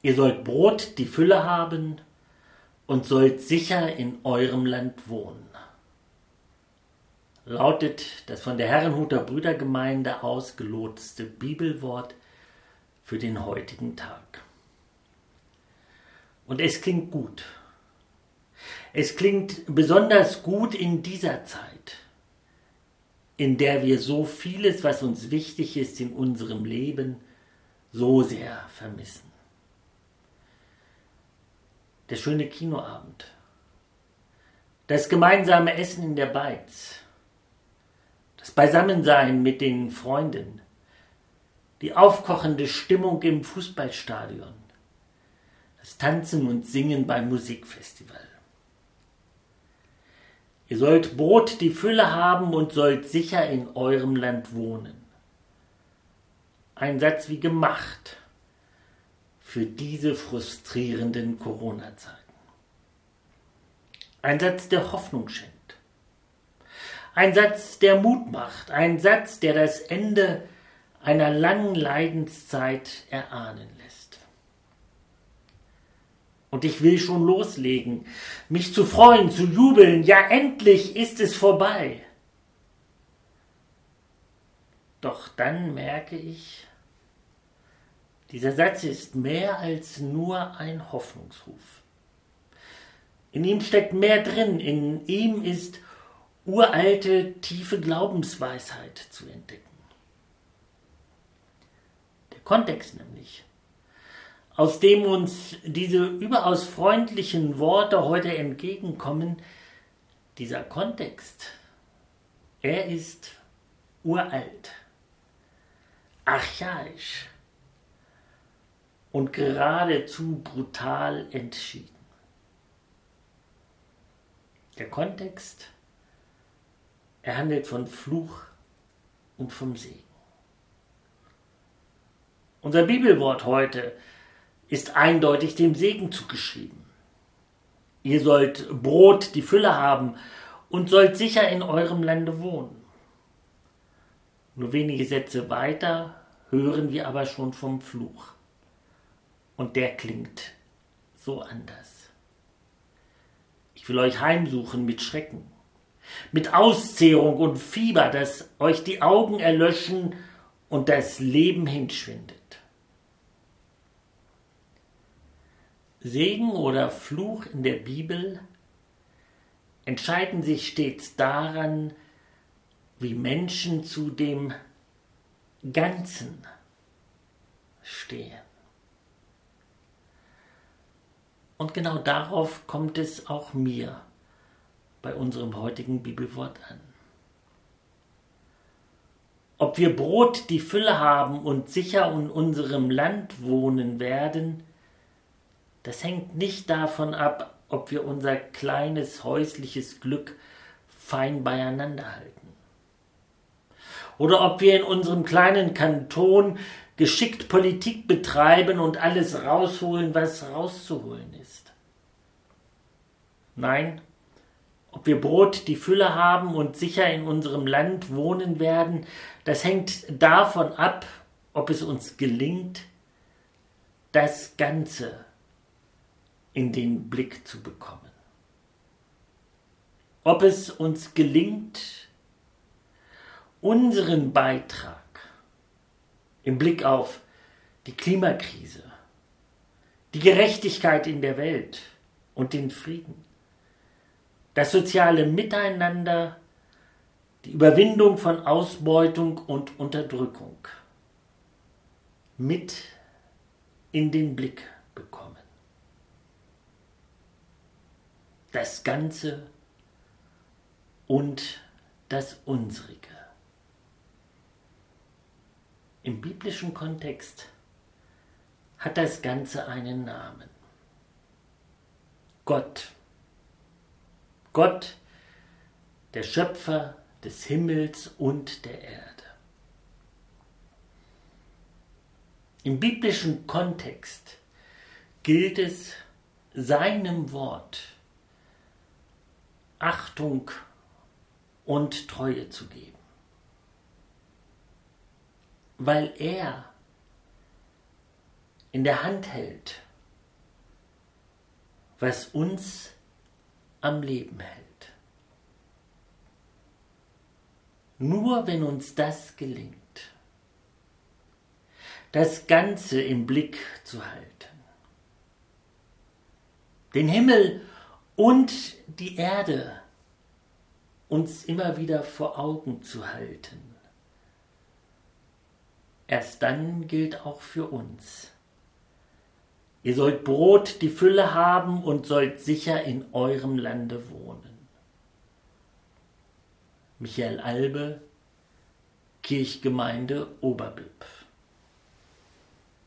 Ihr sollt Brot die Fülle haben und sollt sicher in eurem Land wohnen. Lautet das von der Herrenhuter Brüdergemeinde ausgelotste Bibelwort für den heutigen Tag. Und es klingt gut. Es klingt besonders gut in dieser Zeit, in der wir so vieles, was uns wichtig ist in unserem Leben, so sehr vermissen der schöne Kinoabend, das gemeinsame Essen in der Beiz, das Beisammensein mit den Freunden, die aufkochende Stimmung im Fußballstadion, das Tanzen und Singen beim Musikfestival. Ihr sollt Brot die Fülle haben und sollt sicher in eurem Land wohnen. Ein Satz wie gemacht für diese frustrierenden Corona-Zeiten. Ein Satz, der Hoffnung schenkt. Ein Satz, der Mut macht. Ein Satz, der das Ende einer langen Leidenszeit erahnen lässt. Und ich will schon loslegen, mich zu freuen, zu jubeln. Ja, endlich ist es vorbei. Doch dann merke ich, dieser Satz ist mehr als nur ein Hoffnungsruf. In ihm steckt mehr drin, in ihm ist uralte, tiefe Glaubensweisheit zu entdecken. Der Kontext nämlich, aus dem uns diese überaus freundlichen Worte heute entgegenkommen, dieser Kontext, er ist uralt, archaisch, und geradezu brutal entschieden. Der Kontext, er handelt von Fluch und vom Segen. Unser Bibelwort heute ist eindeutig dem Segen zugeschrieben. Ihr sollt Brot die Fülle haben und sollt sicher in eurem Lande wohnen. Nur wenige Sätze weiter hören wir aber schon vom Fluch. Und der klingt so anders. Ich will euch heimsuchen mit Schrecken, mit Auszehrung und Fieber, dass euch die Augen erlöschen und das Leben hinschwindet. Segen oder Fluch in der Bibel entscheiden sich stets daran, wie Menschen zu dem Ganzen stehen. Und genau darauf kommt es auch mir bei unserem heutigen Bibelwort an. Ob wir Brot die Fülle haben und sicher in unserem Land wohnen werden, das hängt nicht davon ab, ob wir unser kleines häusliches Glück fein beieinander halten. Oder ob wir in unserem kleinen Kanton geschickt Politik betreiben und alles rausholen, was rauszuholen ist. Nein, ob wir Brot die Fülle haben und sicher in unserem Land wohnen werden, das hängt davon ab, ob es uns gelingt, das Ganze in den Blick zu bekommen. Ob es uns gelingt, unseren Beitrag im Blick auf die Klimakrise, die Gerechtigkeit in der Welt und den Frieden, das soziale Miteinander, die Überwindung von Ausbeutung und Unterdrückung mit in den Blick bekommen. Das Ganze und das Unsrige. Im biblischen Kontext hat das Ganze einen Namen. Gott. Gott, der Schöpfer des Himmels und der Erde. Im biblischen Kontext gilt es, seinem Wort Achtung und Treue zu geben weil er in der Hand hält, was uns am Leben hält. Nur wenn uns das gelingt, das Ganze im Blick zu halten, den Himmel und die Erde uns immer wieder vor Augen zu halten. Erst dann gilt auch für uns. Ihr sollt Brot die Fülle haben und sollt sicher in eurem Lande wohnen. Michael Albe, Kirchgemeinde Oberbib.